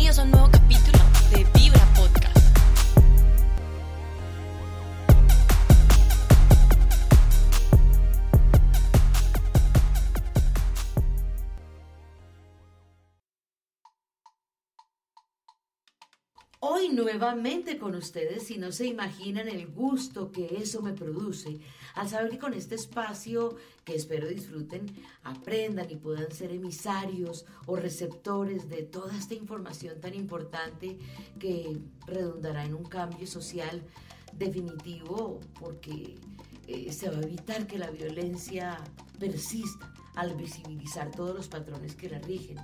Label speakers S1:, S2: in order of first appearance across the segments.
S1: Bienvenidos a
S2: nuevamente con ustedes y no se imaginan el gusto que eso me produce al saber que con este espacio que espero disfruten, aprendan y puedan ser emisarios o receptores de toda esta información tan importante que redundará en un cambio social definitivo porque eh, se va a evitar que la violencia persista al visibilizar todos los patrones que la rigen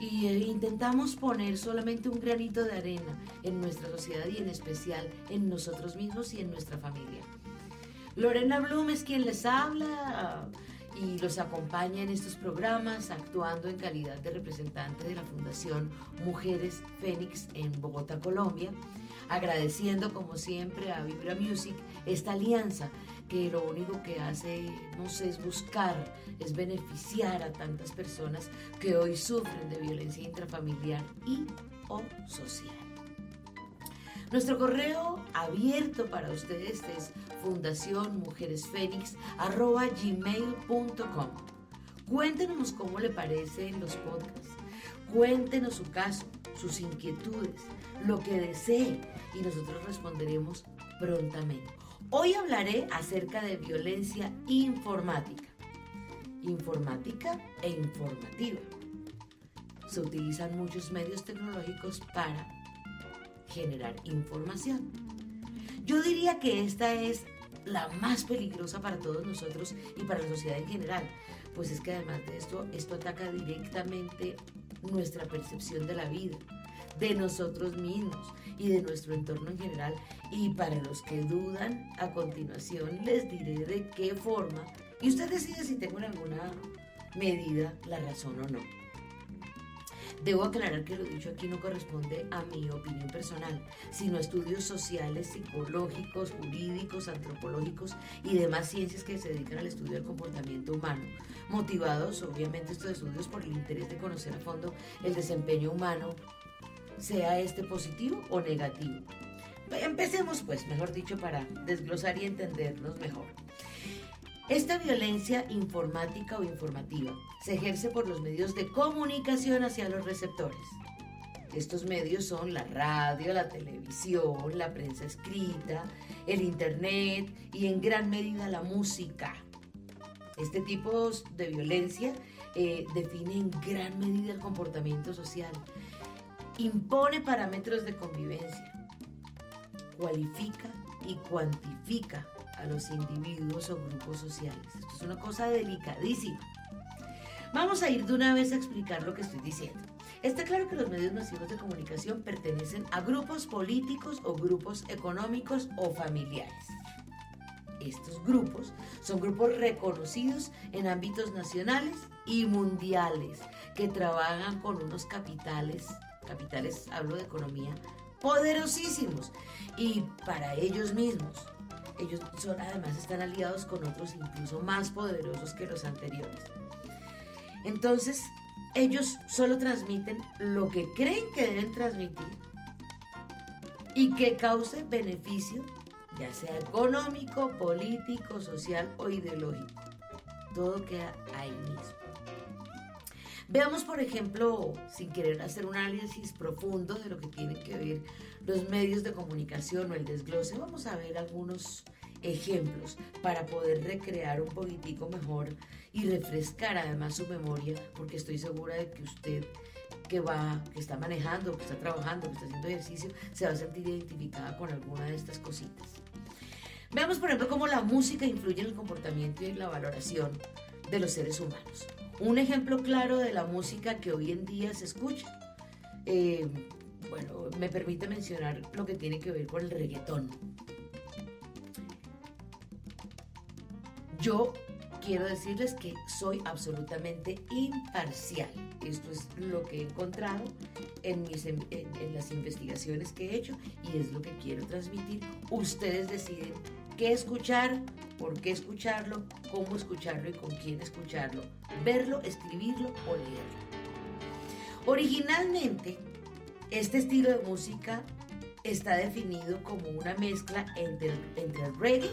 S2: y eh, intentamos poner solamente un granito de arena en nuestra sociedad y en especial en nosotros mismos y en nuestra familia. Lorena Blum es quien les habla y los acompaña en estos programas actuando en calidad de representante de la Fundación Mujeres Fénix en Bogotá, Colombia, agradeciendo como siempre a Vibra Music esta alianza que lo único que hace, no sé, es buscar, es beneficiar a tantas personas que hoy sufren de violencia intrafamiliar y o social. Nuestro correo abierto para ustedes es fundacionmujeresfénix.gmail.com Cuéntenos cómo le parecen los podcasts. Cuéntenos su caso, sus inquietudes, lo que desee y nosotros responderemos prontamente. Hoy hablaré acerca de violencia informática. Informática e informativa. Se utilizan muchos medios tecnológicos para generar información. Yo diría que esta es la más peligrosa para todos nosotros y para la sociedad en general, pues es que además de esto, esto ataca directamente nuestra percepción de la vida, de nosotros mismos y de nuestro entorno en general. Y para los que dudan, a continuación les diré de qué forma y usted decide si tengo en alguna medida la razón o no. Debo aclarar que lo dicho aquí no corresponde a mi opinión personal, sino a estudios sociales, psicológicos, jurídicos, antropológicos y demás ciencias que se dedican al estudio del comportamiento humano, motivados obviamente estos estudios por el interés de conocer a fondo el desempeño humano sea este positivo o negativo. Empecemos pues, mejor dicho, para desglosar y entendernos mejor. Esta violencia informática o informativa se ejerce por los medios de comunicación hacia los receptores. Estos medios son la radio, la televisión, la prensa escrita, el internet y en gran medida la música. Este tipo de violencia eh, define en gran medida el comportamiento social impone parámetros de convivencia, cualifica y cuantifica a los individuos o grupos sociales. Esto es una cosa delicadísima. Vamos a ir de una vez a explicar lo que estoy diciendo. Está claro que los medios masivos de comunicación pertenecen a grupos políticos o grupos económicos o familiares. Estos grupos son grupos reconocidos en ámbitos nacionales y mundiales que trabajan con unos capitales capitales, hablo de economía, poderosísimos y para ellos mismos. Ellos son además están aliados con otros incluso más poderosos que los anteriores. Entonces, ellos solo transmiten lo que creen que deben transmitir y que cause beneficio, ya sea económico, político, social o ideológico. Todo queda ahí mismo. Veamos, por ejemplo, sin querer hacer un análisis profundo de lo que tienen que ver los medios de comunicación o el desglose, vamos a ver algunos ejemplos para poder recrear un poquitico mejor y refrescar además su memoria, porque estoy segura de que usted que va, que está manejando, que está trabajando, que está haciendo ejercicio, se va a sentir identificada con alguna de estas cositas. Veamos, por ejemplo, cómo la música influye en el comportamiento y en la valoración de los seres humanos. Un ejemplo claro de la música que hoy en día se escucha. Eh, bueno, me permite mencionar lo que tiene que ver con el reggaetón. Yo quiero decirles que soy absolutamente imparcial. Esto es lo que he encontrado en, mis, en, las investigaciones que he hecho y es lo que quiero transmitir. Ustedes deciden qué escuchar, por qué escucharlo, cómo escucharlo y con quién escucharlo, verlo, escribirlo o leerlo. Originalmente, Este estilo de música está definido como una mezcla entre el, reggae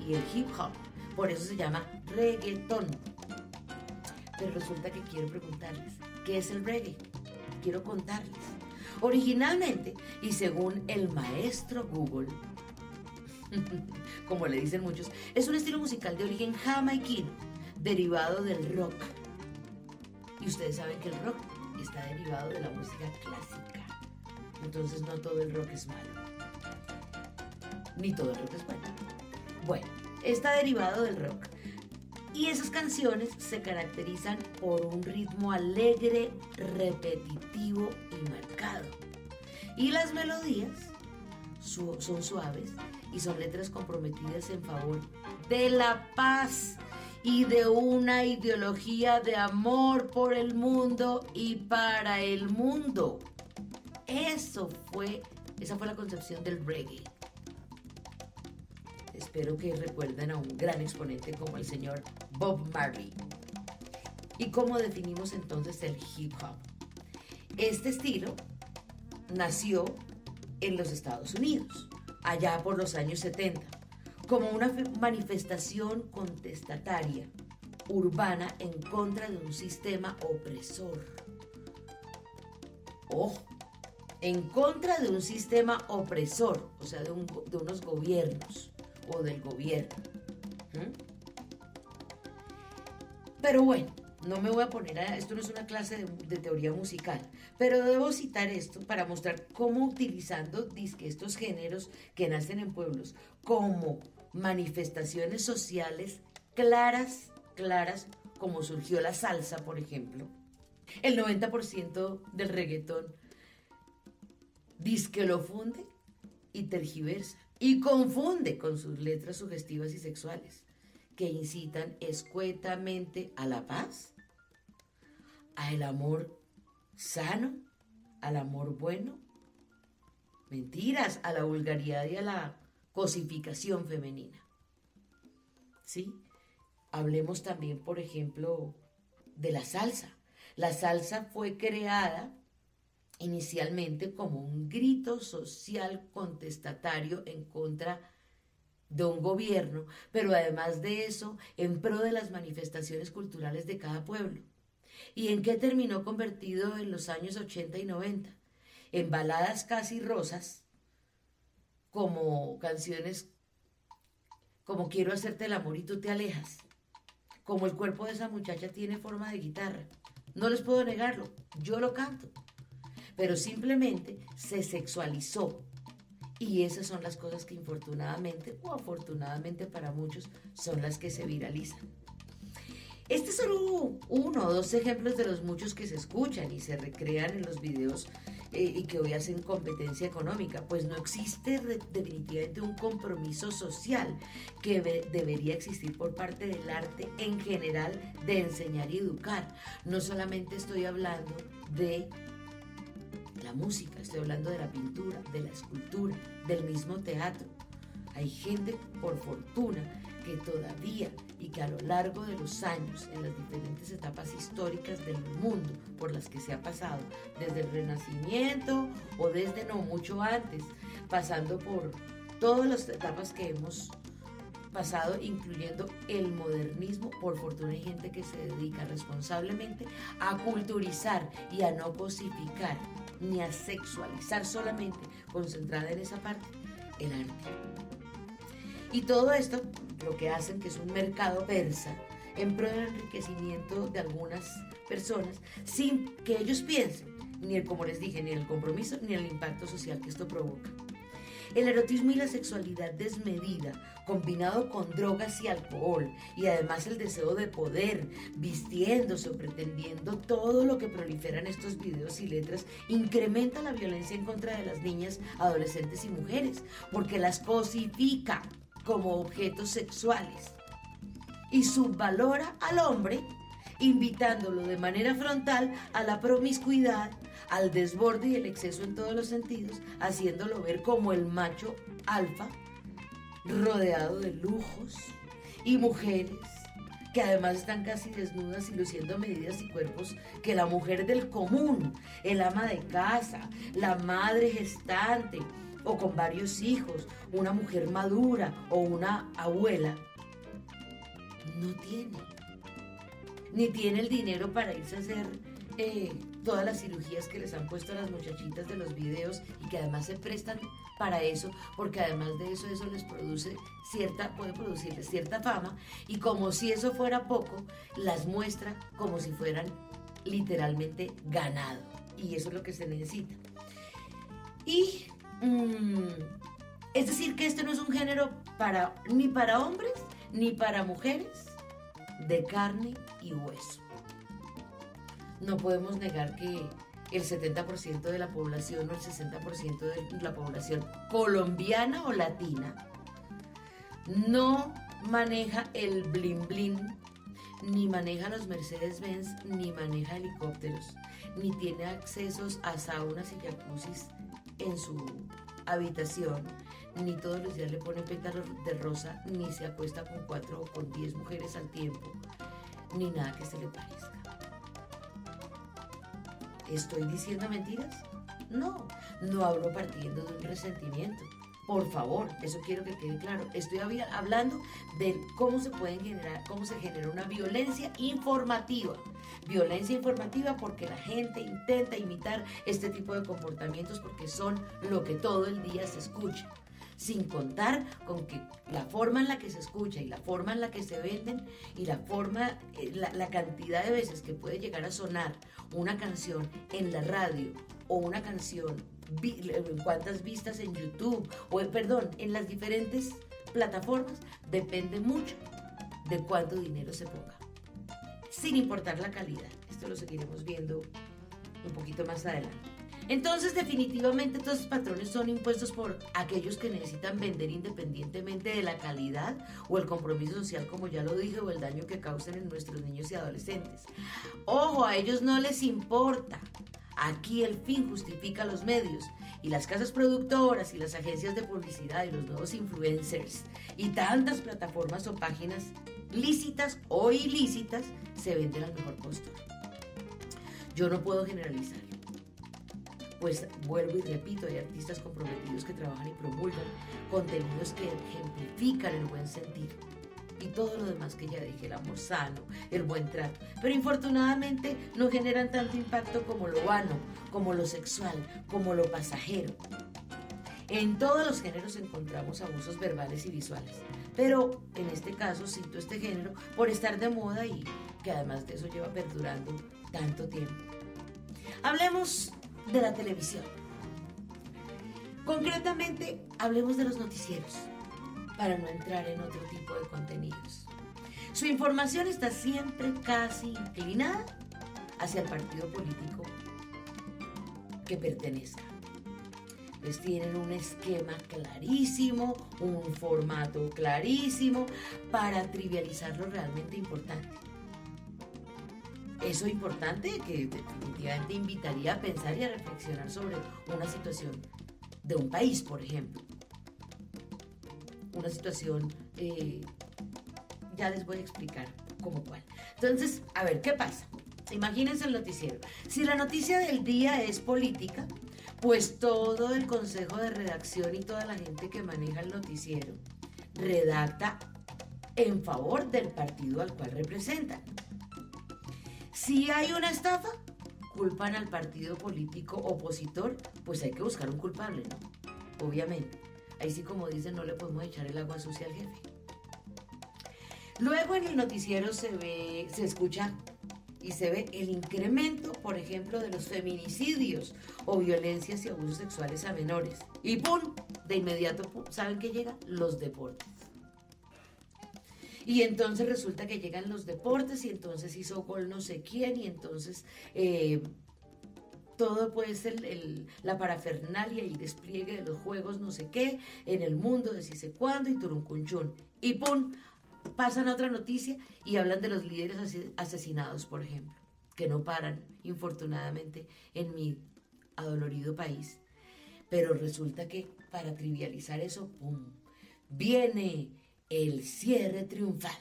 S2: y el hip hop. Por eso se llama reggaeton. Pero resulta que quiero preguntarles, ¿qué es el reggae? Quiero contarles. Originalmente, y según el maestro Google, como le dicen muchos, es un estilo musical de origen jamaiquino, derivado del rock. Y ustedes saben que el rock está derivado de la música clásica. Entonces no todo el rock es malo. Ni todo el rock es bueno. Bueno, está derivado del rock. Y esas canciones se caracterizan por un ritmo alegre, repetitivo y marcado. Y las melodías son suaves y son letras comprometidas en favor de la paz y de una ideología de amor por el mundo y para el mundo. Eso fue, esa fue la concepción del reggae. Espero que recuerden a un gran exponente como el señor Bob Marley. ¿Y cómo definimos entonces el hip hop? Este estilo nació en los Estados Unidos, allá por los años 70, como una manifestación contestataria urbana en contra de un sistema opresor. Ojo, en contra de un sistema opresor, o sea, de, unos gobiernos o del gobierno. Pero bueno, no me voy a poner a... Esto no es una clase de, teoría musical, pero debo citar esto para mostrar cómo utilizando estos géneros que nacen en pueblos como manifestaciones sociales claras, claras, como surgió la salsa, por ejemplo. El 90% del reggaetón que lo funde y tergiversa y confunde con sus letras sugestivas y sexuales que incitan escuetamente a la paz, al amor sano, al amor bueno, mentiras, a la vulgaridad y a la cosificación femenina. ¿Sí? Hablemos también, por ejemplo, de la salsa. La salsa fue creada inicialmente como un grito social contestatario en contra de un gobierno, pero además de eso, en pro de las manifestaciones culturales de cada pueblo. ¿Y en qué terminó convertido en los años 80 y 90? En baladas casi rosas, como canciones como Quiero hacerte el amor y tú te alejas, como el cuerpo de esa muchacha tiene forma de guitarra. No les puedo negarlo, yo lo canto pero simplemente se sexualizó. Y esas son las cosas que infortunadamente o afortunadamente para muchos son las que se viralizan. Este es solo uno o dos ejemplos de los muchos que se escuchan y se recrean en los videos eh, y que hoy hacen competencia económica, pues no existe definitivamente un compromiso social que debería existir por parte del arte en general de enseñar y educar. No solamente estoy hablando de la música, estoy hablando de la pintura, de la escultura, del mismo teatro. Hay gente, por fortuna, que todavía y que a lo largo de los años, en las diferentes etapas históricas del mundo por las que se ha pasado, desde el Renacimiento o desde no mucho antes, pasando por todas las etapas que hemos pasado, incluyendo el modernismo, por fortuna hay gente que se dedica responsablemente a culturizar y a no cosificar ni a sexualizar solamente, concentrada en esa parte, el arte. Y todo esto lo que hacen que es un mercado persa en pro del enriquecimiento de algunas personas sin que ellos piensen, ni el, como les dije, ni el compromiso ni el impacto social que esto provoca. El erotismo y la sexualidad desmedida, combinado con drogas y alcohol, y además el deseo de poder, vistiéndose o pretendiendo todo lo que proliferan estos videos y letras, incrementa la violencia en contra de las niñas, adolescentes y mujeres, porque las cosifica como objetos sexuales y subvalora al hombre invitándolo de manera frontal a la promiscuidad, al desborde y el exceso en todos los sentidos, haciéndolo ver como el macho alfa, rodeado de lujos y mujeres que además están casi desnudas y luciendo medidas y cuerpos que la mujer del común, el ama de casa, la madre gestante o con varios hijos, una mujer madura o una abuela, no tiene. Ni tiene el dinero para irse a hacer eh, todas las cirugías que les han puesto a las muchachitas de los videos y que además se prestan para eso, porque además de eso, eso les produce cierta, puede producirles cierta fama, y como si eso fuera poco, las muestra como si fueran literalmente ganado. Y eso es lo que se necesita. Y mm, es decir, que esto no es un género para, ni para hombres ni para mujeres de carne y hueso. No podemos negar que el 70% de la población o el 60% de la población colombiana o latina no maneja el blin blin, ni maneja los Mercedes-Benz, ni maneja helicópteros, ni tiene accesos a saunas y jacuzzis en su habitación, ni todos los días le pone pétalos de rosa, ni se acuesta con cuatro o con diez mujeres al tiempo, ni nada que se le parezca. ¿Estoy diciendo mentiras? No, no hablo partiendo de un resentimiento. Por favor, eso quiero que quede claro. Estoy hablando de cómo se pueden generar, cómo se genera una violencia informativa. Violencia informativa porque la gente intenta imitar este tipo de comportamientos porque son lo que todo el día se escucha. Sin contar con que la forma en la que se escucha y la forma en la que se venden y la forma, eh, la, cantidad de veces que puede llegar a sonar una canción en la radio o una canción, cuántas vistas en YouTube o, perdón, en las diferentes plataformas, depende mucho de cuánto dinero se ponga, sin importar la calidad. Esto lo seguiremos viendo un poquito más adelante. Entonces, definitivamente, estos patrones son impuestos por aquellos que necesitan vender independientemente de la calidad o el compromiso social, como ya lo dije, o el daño que causen en nuestros niños y adolescentes. Ojo, a ellos no les importa. Aquí el fin justifica los medios y las casas productoras y las agencias de publicidad y los nuevos influencers y tantas plataformas o páginas lícitas o ilícitas se venden al mejor costo. Yo no puedo generalizar pues vuelvo y repito, hay artistas comprometidos que trabajan y promulgan contenidos que ejemplifican el buen sentir y todo lo demás que ya dije, el amor sano, el buen trato. Pero infortunadamente no generan tanto impacto como lo vano, como lo sexual, como lo pasajero. En todos los géneros encontramos abusos verbales y visuales, pero en este caso cito este género por estar de moda y que además de eso lleva perdurando tanto tiempo. Hablemos de la televisión. Concretamente, hablemos de los noticieros, para no entrar en otro tipo de contenidos. Su información está siempre casi inclinada hacia el partido político que pertenezca. Pues tienen un esquema clarísimo, un formato clarísimo para trivializar lo realmente importante eso importante que definitivamente invitaría a pensar y a reflexionar sobre una situación de un país, por ejemplo. Una situación, eh, ya les voy a explicar cómo cuál. Entonces, a ver, ¿qué pasa? Imagínense el noticiero. Si la noticia del día es política, pues todo el consejo de redacción y toda la gente que maneja el noticiero redacta en favor del partido al cual representan. Si hay una estafa, culpan al partido político opositor, pues hay que buscar un culpable, ¿no? Obviamente. Ahí sí, como dicen, no le podemos echar el agua sucia al jefe. Luego en el noticiero se ve, se escucha y se ve el incremento, por ejemplo, de los feminicidios o violencias y abusos sexuales a menores. Y ¡pum! De inmediato, ¿saben qué llega? Los deportes. Y entonces resulta que llegan los deportes y entonces hizo gol no sé quién y entonces eh, todo puede ser la parafernalia y despliegue de los juegos no sé qué en el mundo de si sé cuándo y turuncunchún. Y ¡pum! Pasan a otra noticia y hablan de los líderes asesinados, por ejemplo, que no paran, infortunadamente, en mi adolorido país. Pero resulta que para trivializar eso, ¡pum! Viene el cierre triunfal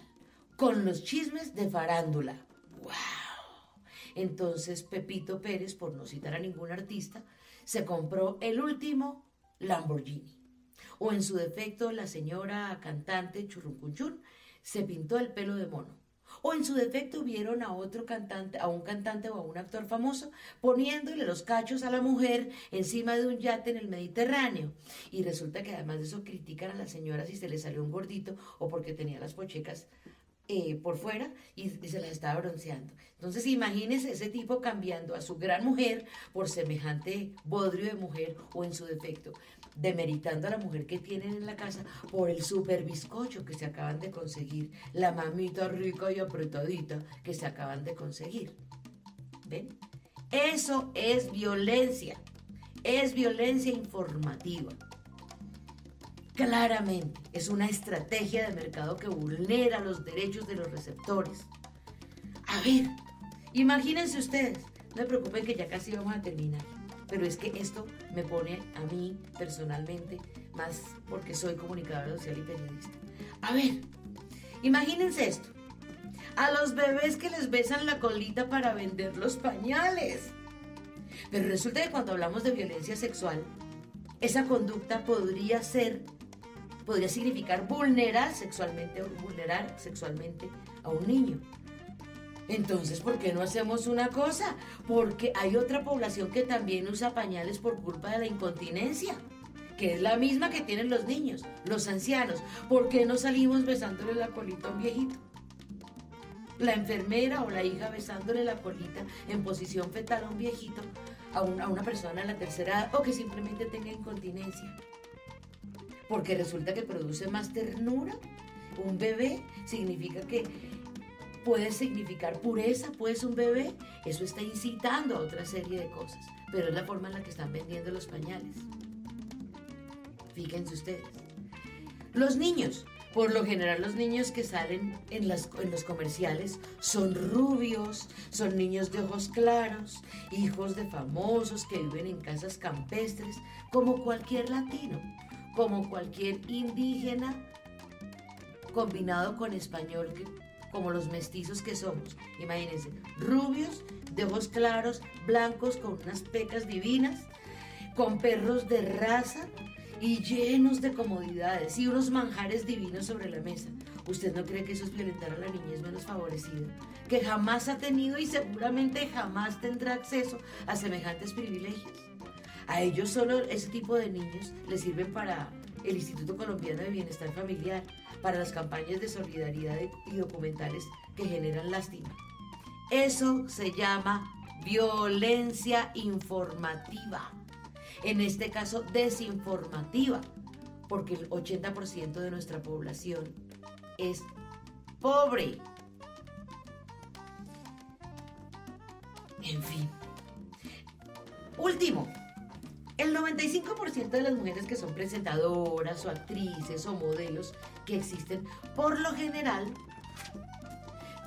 S2: con los chismes de farándula. ¡Wow! Entonces Pepito Pérez, por no citar a ningún artista, se compró el último Lamborghini. O en su defecto, la señora cantante Churruncunchun se pintó el pelo de mono. O en su defecto vieron a otro cantante, a un cantante o a un actor famoso poniéndole los cachos a la mujer encima de un yate en el Mediterráneo. Y resulta que además de eso critican a la señora si se le salió un gordito o porque tenía las pochecas eh, por fuera y, se las estaba bronceando. Entonces imagínese ese tipo cambiando a su gran mujer por semejante bodrio de mujer o en su defecto, demeritando a la mujer que tienen en la casa por el super bizcocho que se acaban de conseguir, la mamita rica y apretadita que se acaban de conseguir. ¿Ven? Eso es violencia, es violencia informativa. Claramente, es una estrategia de mercado que vulnera los derechos de los receptores. A ver, imagínense ustedes, no me preocupen que ya casi vamos a terminar, pero es que esto me pone a mí personalmente, más porque soy comunicadora social y periodista. A ver, imagínense esto, a los bebés que les besan la colita para vender los pañales. Pero resulta que cuando hablamos de violencia sexual, esa conducta podría ser podría significar vulnerar sexualmente, vulnerar sexualmente a un niño. Entonces, ¿por qué no hacemos una cosa? Porque hay otra población que también usa pañales por culpa de la incontinencia, que es la misma que tienen los niños, los ancianos. ¿Por qué no salimos besándole la colita a un viejito? La enfermera o la hija besándole la colita en posición fetal a un viejito, a una, persona de la tercera edad o que simplemente tenga incontinencia porque resulta que produce más ternura. Un bebé significa que puede significar pureza, pues un bebé, eso está incitando a otra serie de cosas, pero es la forma en la que están vendiendo los pañales. Fíjense ustedes. Los niños, por lo general los niños que salen en, en, los comerciales son rubios, son niños de ojos claros, hijos de famosos que viven en casas campestres, como cualquier latino como cualquier indígena combinado con español, como los mestizos que somos. Imagínense, rubios, de ojos claros, blancos, con unas pecas divinas, con perros de raza y llenos de comodidades y unos manjares divinos sobre la mesa. ¿Usted no cree que eso es violentar a la niñez menos favorecida? Que jamás ha tenido y seguramente jamás tendrá acceso a semejantes privilegios. A ellos solo ese tipo de niños les sirven para el Instituto Colombiano de Bienestar Familiar, para las campañas de solidaridad y documentales que generan lástima. Eso se llama violencia informativa. En este caso, desinformativa, porque el 80% de nuestra población es pobre. En fin. Último, el 95% de las mujeres que son presentadoras o actrices o modelos que existen, por lo general,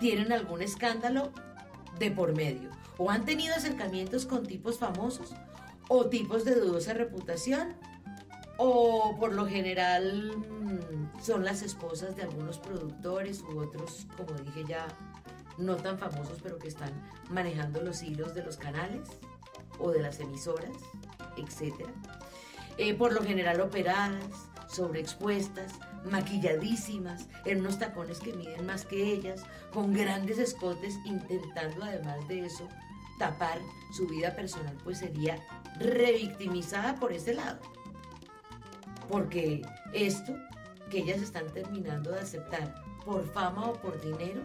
S2: tienen algún escándalo de por medio o han tenido acercamientos con tipos famosos o tipos de dudosa reputación o por lo general mm, son las esposas de algunos productores u otros, como dije ya, no tan famosos pero que están manejando los hilos de los canales o de las emisoras etc. Eh, por lo general operadas, sobreexpuestas, maquilladísimas, en unos tacones que miden más que ellas, con grandes escotes, intentando además de eso tapar su vida personal, pues sería revictimizada por ese lado. Porque esto que ellas están terminando de aceptar por fama o por dinero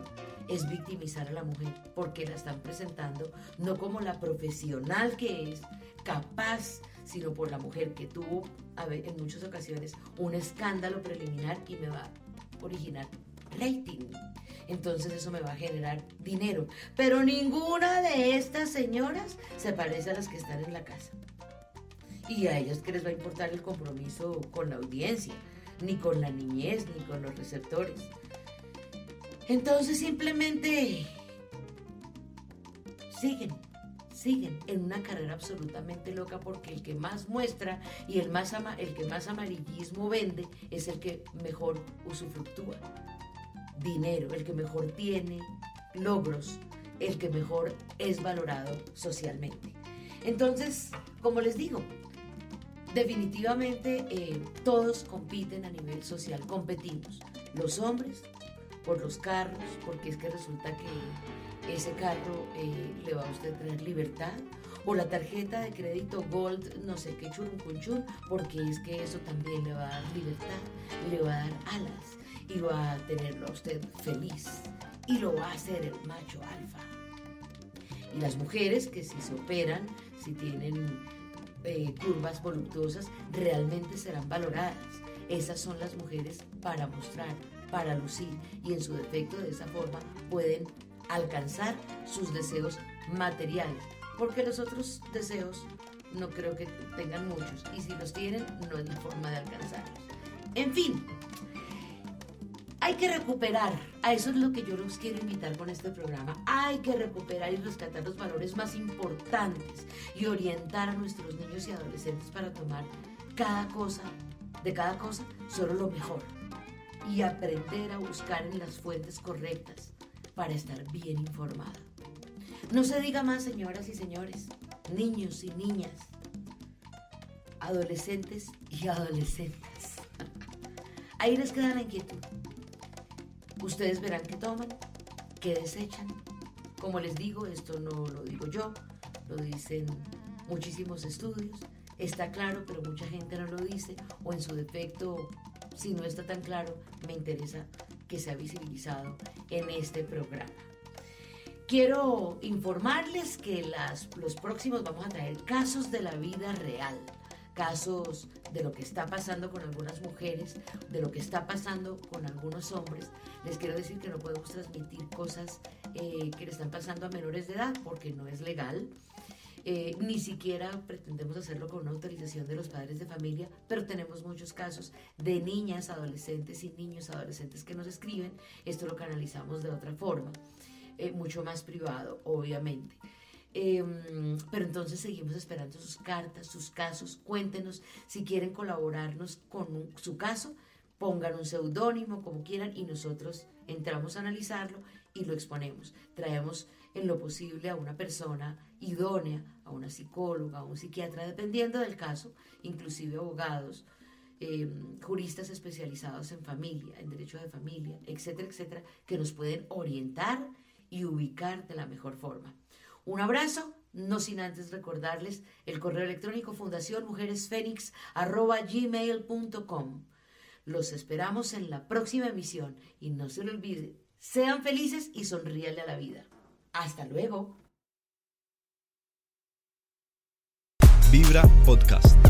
S2: es victimizar a la mujer, porque la están presentando no como la profesional que es, capaz, sino por la mujer que tuvo en muchas ocasiones un escándalo preliminar y me va a originar rating. Entonces eso me va a generar dinero. Pero ninguna de estas señoras se parece a las que están en la casa. Y a ellas que les va a importar el compromiso con la audiencia, ni con la niñez, ni con los receptores. Entonces simplemente siguen siguen en una carrera absolutamente loca porque el que más muestra y el, más el que más amarillismo vende es el que mejor usufructúa. dinero, el que mejor tiene logros, el que mejor es valorado socialmente. Entonces, como les digo, definitivamente eh, todos compiten a nivel social, competimos. Los hombres por los carros, porque es que resulta que ese carro eh, le va a usted traer libertad, o la tarjeta de crédito Gold, no sé qué churun porque es que eso también le va a dar libertad, le va a dar alas y va a tenerlo a usted feliz y lo va a hacer el macho alfa. Y las mujeres que si se operan, si tienen eh, curvas voluptuosas, realmente serán valoradas. Esas son las mujeres para mostrar, para lucir y en su defecto de esa forma pueden alcanzar sus deseos materiales, porque los otros deseos no creo que tengan muchos y si los tienen no es la forma de alcanzarlos. En fin, hay que recuperar, a eso es lo que yo los quiero invitar con este programa, hay que recuperar y rescatar los valores más importantes y orientar a nuestros niños y adolescentes para tomar cada cosa, de cada cosa, solo lo mejor y aprender a buscar en las fuentes correctas para estar bien informada. No se diga más, señoras y señores, niños y niñas, adolescentes y adolescentes. Ahí les queda la inquietud. Ustedes verán qué toman, qué desechan. Como les digo, esto no lo digo yo, lo dicen muchísimos estudios. Está claro, pero mucha gente no lo dice, o en su defecto, si no está tan claro, me interesa que sea visibilizado en este programa. Quiero informarles que las, los próximos vamos a traer casos de la vida real casos de lo que está pasando con algunas mujeres, de lo que está pasando con algunos hombres. Les quiero decir que no podemos transmitir cosas eh, que le están pasando a menores de edad porque no es legal. Eh, ni siquiera pretendemos hacerlo con una autorización de los padres de familia, pero tenemos muchos casos de niñas, adolescentes y niños adolescentes que nos escriben. Esto lo canalizamos de otra forma, eh, mucho más privado, obviamente. Em, pero entonces seguimos esperando sus cartas, sus casos. Cuéntenos si quieren colaborarnos con su caso. Pongan un seudónimo como quieran y nosotros entramos a analizarlo y lo exponemos. Traemos en lo posible a una persona idónea, a una psicóloga, a un psiquiatra, dependiendo del caso, inclusive abogados, em, juristas especializados en familia, en derecho de familia, etcétera, etcétera, que nos pueden orientar y ubicar de la mejor forma. Un abrazo, no sin antes recordarles el correo electrónico fundación gmail.com. Los esperamos en la próxima emisión y no se lo olviden, sean felices y sonríanle a la vida. Hasta luego.
S3: Vibra Podcast.